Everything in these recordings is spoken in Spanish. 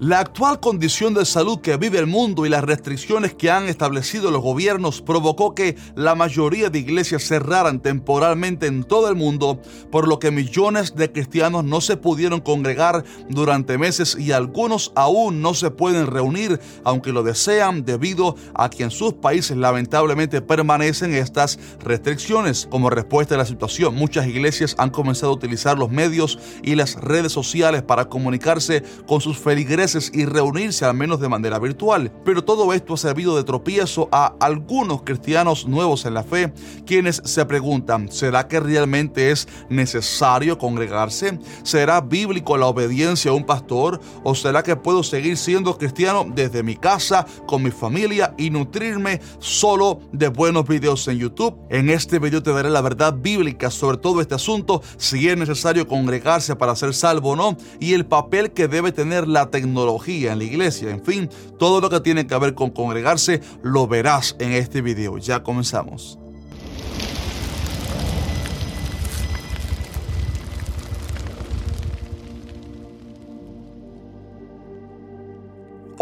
La actual condición de salud que vive el mundo y las restricciones que han establecido los gobiernos provocó que la mayoría de iglesias cerraran temporalmente en todo el mundo, por lo que millones de cristianos no se pudieron congregar durante meses y algunos aún no se pueden reunir, aunque lo desean, debido a que en sus países lamentablemente permanecen estas restricciones. Como respuesta a la situación, muchas iglesias han comenzado a utilizar los medios y las redes sociales para comunicarse con sus feligreses y reunirse al menos de manera virtual. Pero todo esto ha servido de tropiezo a algunos cristianos nuevos en la fe, quienes se preguntan, ¿será que realmente es necesario congregarse? ¿Será bíblico la obediencia a un pastor? ¿O será que puedo seguir siendo cristiano desde mi casa, con mi familia y nutrirme solo de buenos videos en YouTube? En este video te daré la verdad bíblica sobre todo este asunto, si es necesario congregarse para ser salvo o no, y el papel que debe tener la tecnología en la iglesia, en fin, todo lo que tiene que ver con congregarse lo verás en este video. Ya comenzamos.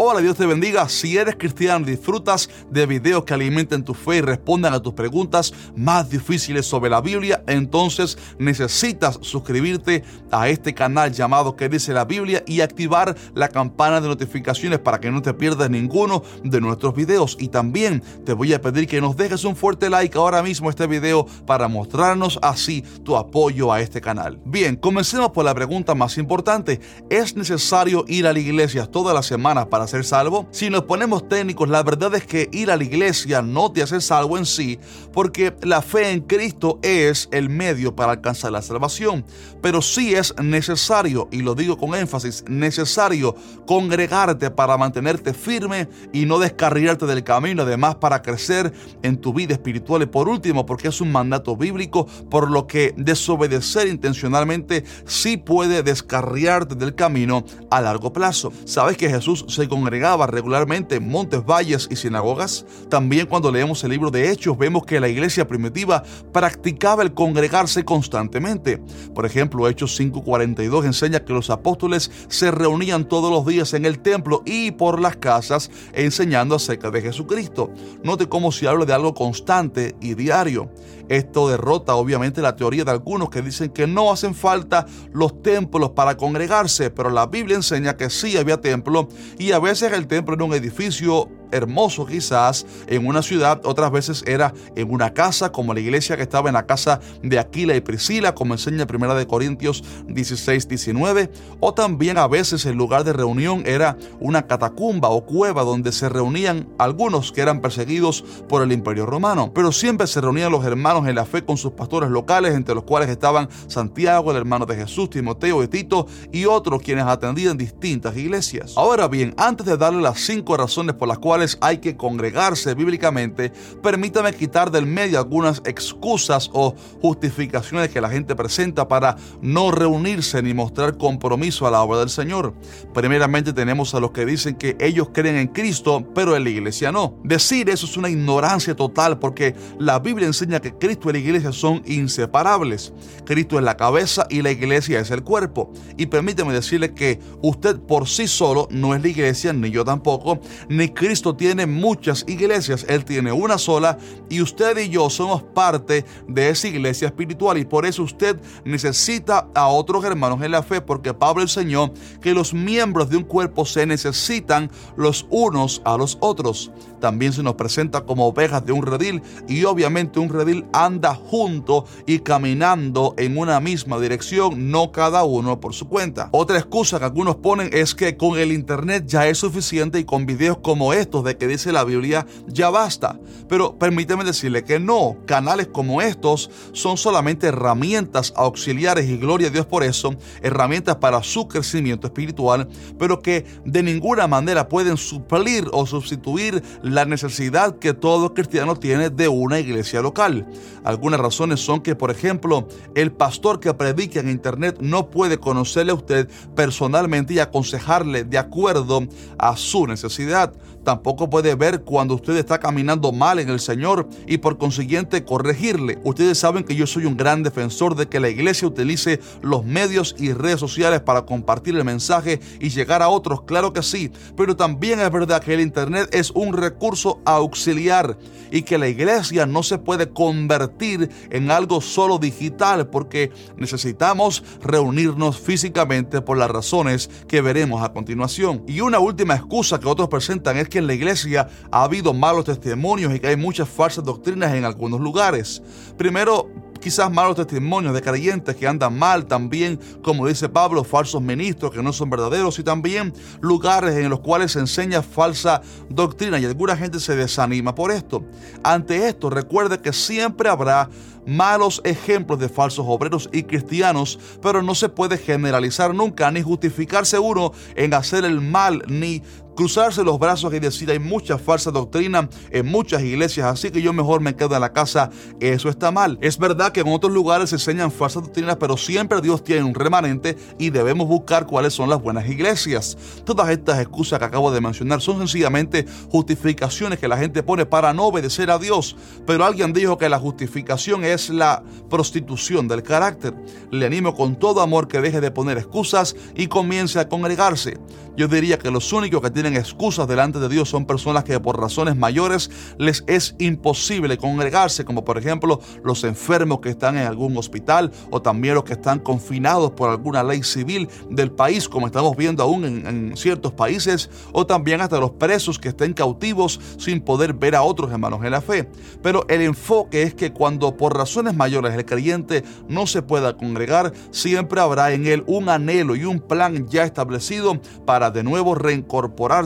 Hola, Dios te bendiga. Si eres cristiano disfrutas de videos que alimenten tu fe y respondan a tus preguntas más difíciles sobre la Biblia, entonces necesitas suscribirte a este canal llamado que dice la Biblia y activar la campana de notificaciones para que no te pierdas ninguno de nuestros videos. Y también te voy a pedir que nos dejes un fuerte like ahora mismo a este video para mostrarnos así tu apoyo a este canal. Bien, comencemos por la pregunta más importante. ¿Es necesario ir a la iglesia todas las semanas para ser salvo? Si nos ponemos técnicos, la verdad es que ir a la iglesia no te hace salvo en sí, porque la fe en Cristo es el medio para alcanzar la salvación. Pero sí es necesario, y lo digo con énfasis, necesario congregarte para mantenerte firme y no descarriarte del camino, además para crecer en tu vida espiritual. Y por último, porque es un mandato bíblico, por lo que desobedecer intencionalmente sí puede descarriarte del camino a largo plazo. Sabes que Jesús se congregaba regularmente en montes, valles y sinagogas. También cuando leemos el libro de Hechos vemos que la iglesia primitiva practicaba el congregarse constantemente. Por ejemplo, Hechos 5:42 enseña que los apóstoles se reunían todos los días en el templo y por las casas enseñando acerca de Jesucristo. Note cómo se habla de algo constante y diario. Esto derrota obviamente la teoría de algunos que dicen que no hacen falta los templos para congregarse, pero la Biblia enseña que sí había templo y a veces el templo era un edificio hermoso quizás en una ciudad, otras veces era en una casa, como la iglesia que estaba en la casa de Aquila y Priscila, como enseña Primera de Corintios 16, 19, o también a veces el lugar de reunión era una catacumba o cueva donde se reunían algunos que eran perseguidos por el imperio romano, pero siempre se reunían los hermanos en la fe con sus pastores locales, entre los cuales estaban Santiago, el hermano de Jesús, Timoteo y Tito, y otros quienes atendían distintas iglesias. Ahora bien, antes de darle las cinco razones por las cuales hay que congregarse bíblicamente, permítame quitar del medio algunas excusas o justificaciones que la gente presenta para no reunirse ni mostrar compromiso a la obra del Señor. Primeramente tenemos a los que dicen que ellos creen en Cristo, pero en la iglesia no. Decir eso es una ignorancia total porque la Biblia enseña que Cristo y la iglesia son inseparables. Cristo es la cabeza y la iglesia es el cuerpo. Y permíteme decirle que usted por sí solo no es la iglesia, ni yo tampoco, ni Cristo tiene muchas iglesias, Él tiene una sola y usted y yo somos parte de esa iglesia espiritual y por eso usted necesita a otros hermanos en la fe porque Pablo enseñó que los miembros de un cuerpo se necesitan los unos a los otros. También se nos presenta como ovejas de un redil y obviamente un redil anda junto y caminando en una misma dirección, no cada uno por su cuenta. Otra excusa que algunos ponen es que con el internet ya es suficiente y con videos como estos de que dice la Biblia, ya basta. Pero permíteme decirle que no, canales como estos son solamente herramientas auxiliares y gloria a Dios por eso, herramientas para su crecimiento espiritual, pero que de ninguna manera pueden suplir o sustituir la necesidad que todo cristiano tiene de una iglesia local. Algunas razones son que, por ejemplo, el pastor que predica en internet no puede conocerle a usted personalmente y aconsejarle de acuerdo a su necesidad. Tampoco puede ver cuando usted está caminando mal en el Señor y por consiguiente corregirle. Ustedes saben que yo soy un gran defensor de que la iglesia utilice los medios y redes sociales para compartir el mensaje y llegar a otros, claro que sí, pero también es verdad que el Internet es un recurso auxiliar y que la iglesia no se puede convertir en algo solo digital porque necesitamos reunirnos físicamente por las razones que veremos a continuación. Y una última excusa que otros presentan es que en la iglesia ha habido malos testimonios y que hay muchas falsas doctrinas en algunos lugares. Primero, quizás malos testimonios de creyentes que andan mal, también, como dice Pablo, falsos ministros que no son verdaderos y también lugares en los cuales se enseña falsa doctrina y alguna gente se desanima por esto. Ante esto, recuerde que siempre habrá malos ejemplos de falsos obreros y cristianos, pero no se puede generalizar nunca ni justificarse uno en hacer el mal ni cruzarse los brazos y decir hay mucha falsa doctrina en muchas iglesias, así que yo mejor me quedo en la casa, eso está mal. Es verdad que en otros lugares se enseñan falsas doctrinas, pero siempre Dios tiene un remanente y debemos buscar cuáles son las buenas iglesias. Todas estas excusas que acabo de mencionar son sencillamente justificaciones que la gente pone para no obedecer a Dios, pero alguien dijo que la justificación es la prostitución del carácter. Le animo con todo amor que deje de poner excusas y comience a congregarse. Yo diría que los únicos que tienen excusas delante de Dios son personas que por razones mayores les es imposible congregarse, como por ejemplo los enfermos que están en algún hospital o también los que están confinados por alguna ley civil del país, como estamos viendo aún en, en ciertos países, o también hasta los presos que estén cautivos sin poder ver a otros hermanos en la fe. Pero el enfoque es que cuando por razones mayores el creyente no se pueda congregar, siempre habrá en él un anhelo y un plan ya establecido para de nuevo reincorporar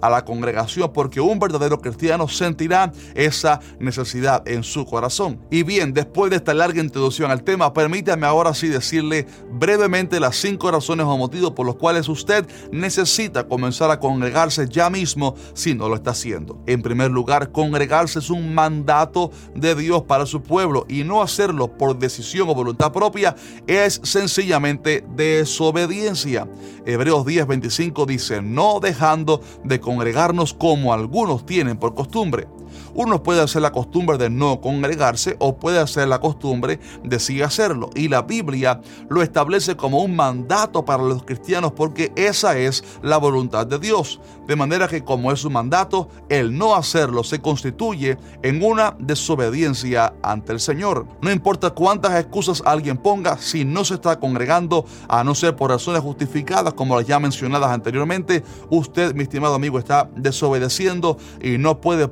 a la congregación porque un verdadero cristiano sentirá esa necesidad en su corazón. Y bien, después de esta larga introducción al tema, permítame ahora sí decirle brevemente las cinco razones o motivos por los cuales usted necesita comenzar a congregarse ya mismo si no lo está haciendo. En primer lugar, congregarse es un mandato de Dios para su pueblo y no hacerlo por decisión o voluntad propia es sencillamente desobediencia. Hebreos 10:25 dice, no dejando de congregarnos como algunos tienen por costumbre uno puede hacer la costumbre de no congregarse o puede hacer la costumbre de sí hacerlo. Y la Biblia lo establece como un mandato para los cristianos porque esa es la voluntad de Dios. De manera que como es su mandato, el no hacerlo se constituye en una desobediencia ante el Señor. No importa cuántas excusas alguien ponga, si no se está congregando, a no ser por razones justificadas como las ya mencionadas anteriormente, usted, mi estimado amigo, está desobedeciendo y no puede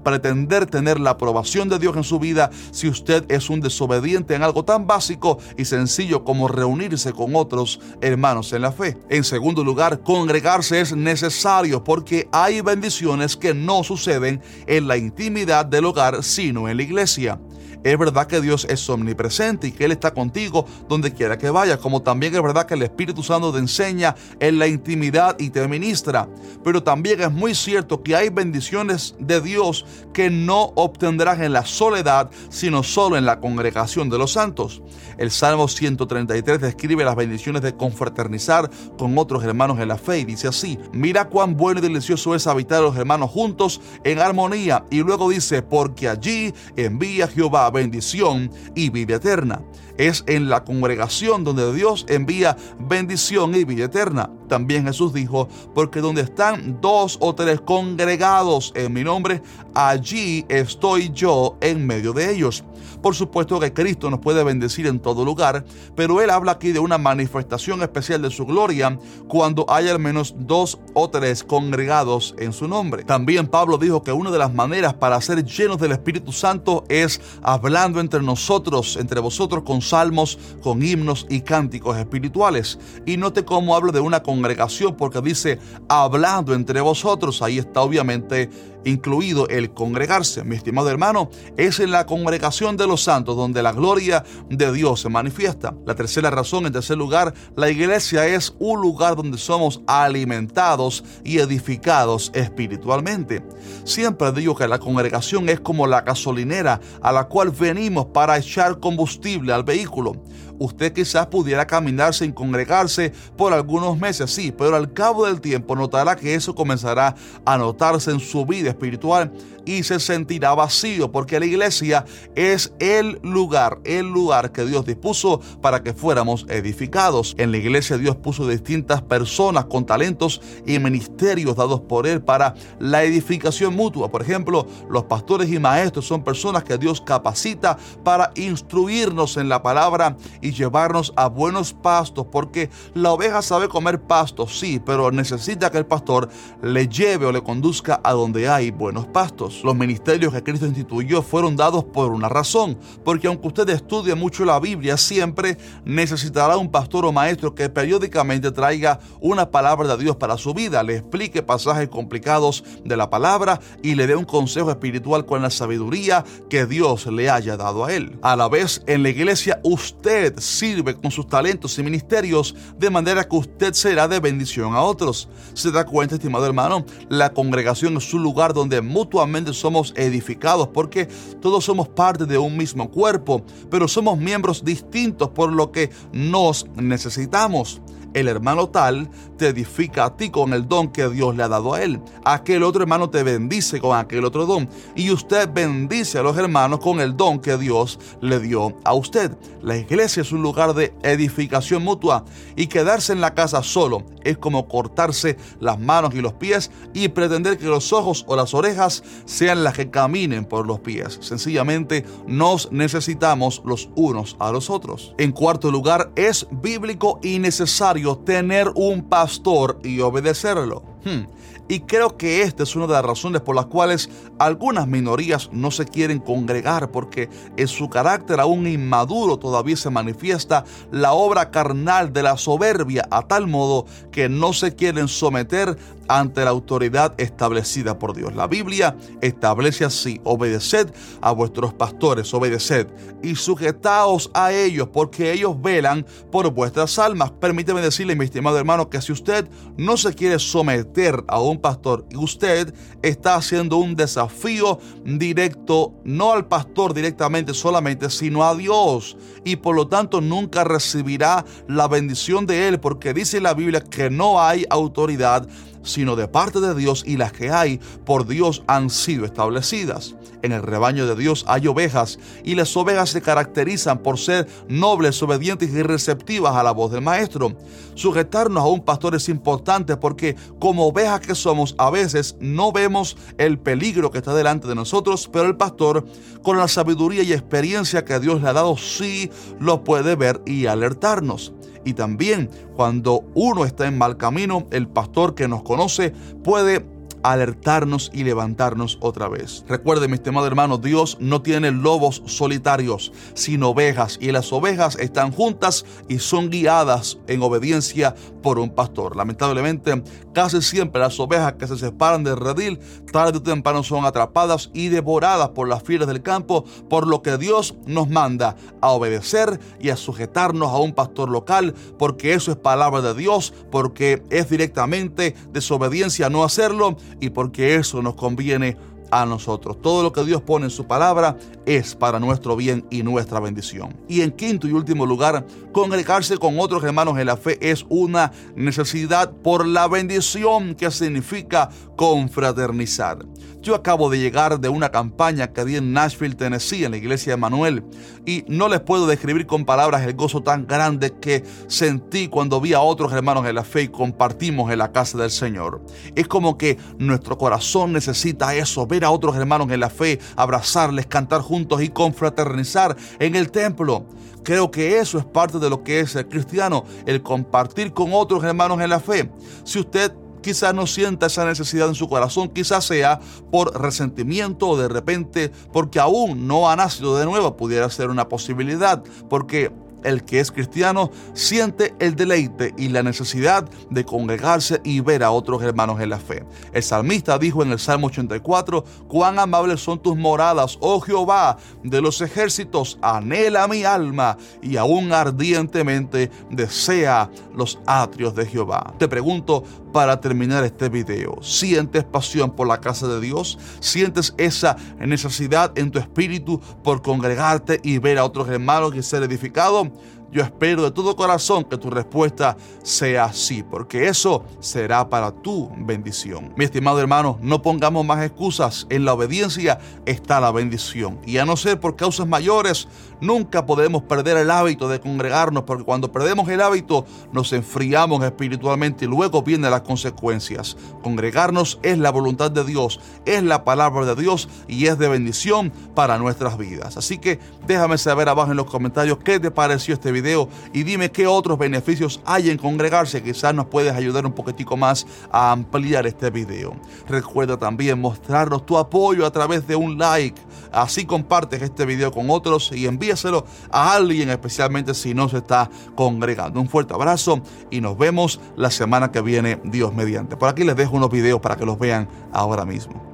tener la aprobación de Dios en su vida si usted es un desobediente en algo tan básico y sencillo como reunirse con otros hermanos en la fe. En segundo lugar, congregarse es necesario porque hay bendiciones que no suceden en la intimidad del hogar sino en la iglesia. Es verdad que Dios es omnipresente y que Él está contigo donde quiera que vayas, como también es verdad que el Espíritu Santo te enseña en la intimidad y te ministra. Pero también es muy cierto que hay bendiciones de Dios que no obtendrás en la soledad, sino solo en la congregación de los santos. El Salmo 133 describe las bendiciones de confraternizar con otros hermanos en la fe y dice así, mira cuán bueno y delicioso es habitar a los hermanos juntos en armonía. Y luego dice, porque allí envía Jehová bendición y vida eterna. Es en la congregación donde Dios envía bendición y vida eterna. También Jesús dijo, porque donde están dos o tres congregados en mi nombre, allí estoy yo en medio de ellos. Por supuesto que Cristo nos puede bendecir en todo lugar, pero Él habla aquí de una manifestación especial de su gloria cuando hay al menos dos o tres congregados en su nombre. También Pablo dijo que una de las maneras para ser llenos del Espíritu Santo es hablando entre nosotros, entre vosotros con salmos, con himnos y cánticos espirituales. Y note cómo habla de una congregación porque dice hablando entre vosotros. Ahí está obviamente incluido el congregarse. Mi estimado hermano, es en la congregación de los santos donde la gloria de Dios se manifiesta. La tercera razón, en tercer lugar, la iglesia es un lugar donde somos alimentados y edificados espiritualmente. Siempre digo que la congregación es como la gasolinera a la cual venimos para echar combustible al vehículo. Usted quizás pudiera caminar sin congregarse por algunos meses, sí, pero al cabo del tiempo notará que eso comenzará a notarse en su vida espiritual y se sentirá vacío porque la iglesia es el lugar, el lugar que Dios dispuso para que fuéramos edificados. En la iglesia Dios puso distintas personas con talentos y ministerios dados por Él para la edificación mutua. Por ejemplo, los pastores y maestros son personas que Dios capacita para instruirnos en la palabra y llevarnos a buenos pastos porque la oveja sabe comer pastos, sí, pero necesita que el pastor le lleve o le conduzca a donde hay buenos pastos. Los ministerios que Cristo instituyó fueron dados por una razón, porque aunque usted estudie mucho la Biblia, siempre necesitará un pastor o maestro que periódicamente traiga una palabra de Dios para su vida, le explique pasajes complicados de la palabra y le dé un consejo espiritual con la sabiduría que Dios le haya dado a él. A la vez, en la iglesia usted sirve con sus talentos y ministerios de manera que usted será de bendición a otros. ¿Se da cuenta, estimado hermano? La congregación es un lugar donde mutuamente somos edificados porque todos somos parte de un mismo cuerpo, pero somos miembros distintos por lo que nos necesitamos. El hermano tal te edifica a ti con el don que Dios le ha dado a él. Aquel otro hermano te bendice con aquel otro don. Y usted bendice a los hermanos con el don que Dios le dio a usted. La iglesia es un lugar de edificación mutua. Y quedarse en la casa solo es como cortarse las manos y los pies y pretender que los ojos o las orejas sean las que caminen por los pies. Sencillamente nos necesitamos los unos a los otros. En cuarto lugar, es bíblico y necesario tener un pastor y obedecerlo. Hmm. Y creo que esta es una de las razones por las cuales algunas minorías no se quieren congregar, porque en su carácter aún inmaduro todavía se manifiesta la obra carnal de la soberbia a tal modo que no se quieren someter ante la autoridad establecida por Dios. La Biblia establece así, obedeced a vuestros pastores, obedeced y sujetaos a ellos porque ellos velan por vuestras almas. Permíteme decirle, mi estimado hermano, que si usted no se quiere someter a un pastor y usted está haciendo un desafío directo, no al pastor directamente solamente, sino a Dios. Y por lo tanto nunca recibirá la bendición de Él porque dice la Biblia que no hay autoridad sino de parte de Dios y las que hay por Dios han sido establecidas. En el rebaño de Dios hay ovejas y las ovejas se caracterizan por ser nobles, obedientes y receptivas a la voz del maestro. Sujetarnos a un pastor es importante porque como ovejas que somos a veces no vemos el peligro que está delante de nosotros, pero el pastor con la sabiduría y experiencia que Dios le ha dado sí lo puede ver y alertarnos. Y también cuando uno está en mal camino, el pastor que nos conoce puede alertarnos y levantarnos otra vez. Recuerde, mi estimado hermano, Dios no tiene lobos solitarios, sino ovejas, y las ovejas están juntas y son guiadas en obediencia por un pastor. Lamentablemente, casi siempre las ovejas que se separan del redil, tarde o temprano son atrapadas y devoradas por las fieras del campo, por lo que Dios nos manda a obedecer y a sujetarnos a un pastor local, porque eso es palabra de Dios, porque es directamente desobediencia no hacerlo y porque eso nos conviene a nosotros. Todo lo que Dios pone en su palabra es para nuestro bien y nuestra bendición. Y en quinto y último lugar, congregarse con otros hermanos en la fe es una necesidad por la bendición que significa confraternizar. Yo acabo de llegar de una campaña que di en Nashville, Tennessee, en la iglesia de Manuel, y no les puedo describir con palabras el gozo tan grande que sentí cuando vi a otros hermanos en la fe y compartimos en la casa del Señor. Es como que nuestro corazón necesita eso, a otros hermanos en la fe, abrazarles, cantar juntos y confraternizar en el templo. Creo que eso es parte de lo que es el cristiano, el compartir con otros hermanos en la fe. Si usted quizás no sienta esa necesidad en su corazón, quizás sea por resentimiento o de repente porque aún no ha nacido de nuevo, pudiera ser una posibilidad, porque el que es cristiano siente el deleite y la necesidad de congregarse y ver a otros hermanos en la fe. El salmista dijo en el Salmo 84, cuán amables son tus moradas, oh Jehová, de los ejércitos, anhela mi alma y aún ardientemente desea los atrios de Jehová. Te pregunto, para terminar este video, ¿sientes pasión por la casa de Dios? ¿Sientes esa necesidad en tu espíritu por congregarte y ver a otros hermanos y ser edificados? Yo espero de todo corazón que tu respuesta sea sí, porque eso será para tu bendición. Mi estimado hermano, no pongamos más excusas. En la obediencia está la bendición. Y a no ser por causas mayores, nunca podemos perder el hábito de congregarnos, porque cuando perdemos el hábito nos enfriamos espiritualmente y luego vienen las consecuencias. Congregarnos es la voluntad de Dios, es la palabra de Dios y es de bendición para nuestras vidas. Así que déjame saber abajo en los comentarios qué te pareció este video y dime qué otros beneficios hay en congregarse. Quizás nos puedes ayudar un poquitico más a ampliar este video. Recuerda también mostrarnos tu apoyo a través de un like. Así compartes este video con otros y envíaselo a alguien, especialmente si no se está congregando. Un fuerte abrazo y nos vemos la semana que viene, Dios mediante. Por aquí les dejo unos videos para que los vean ahora mismo.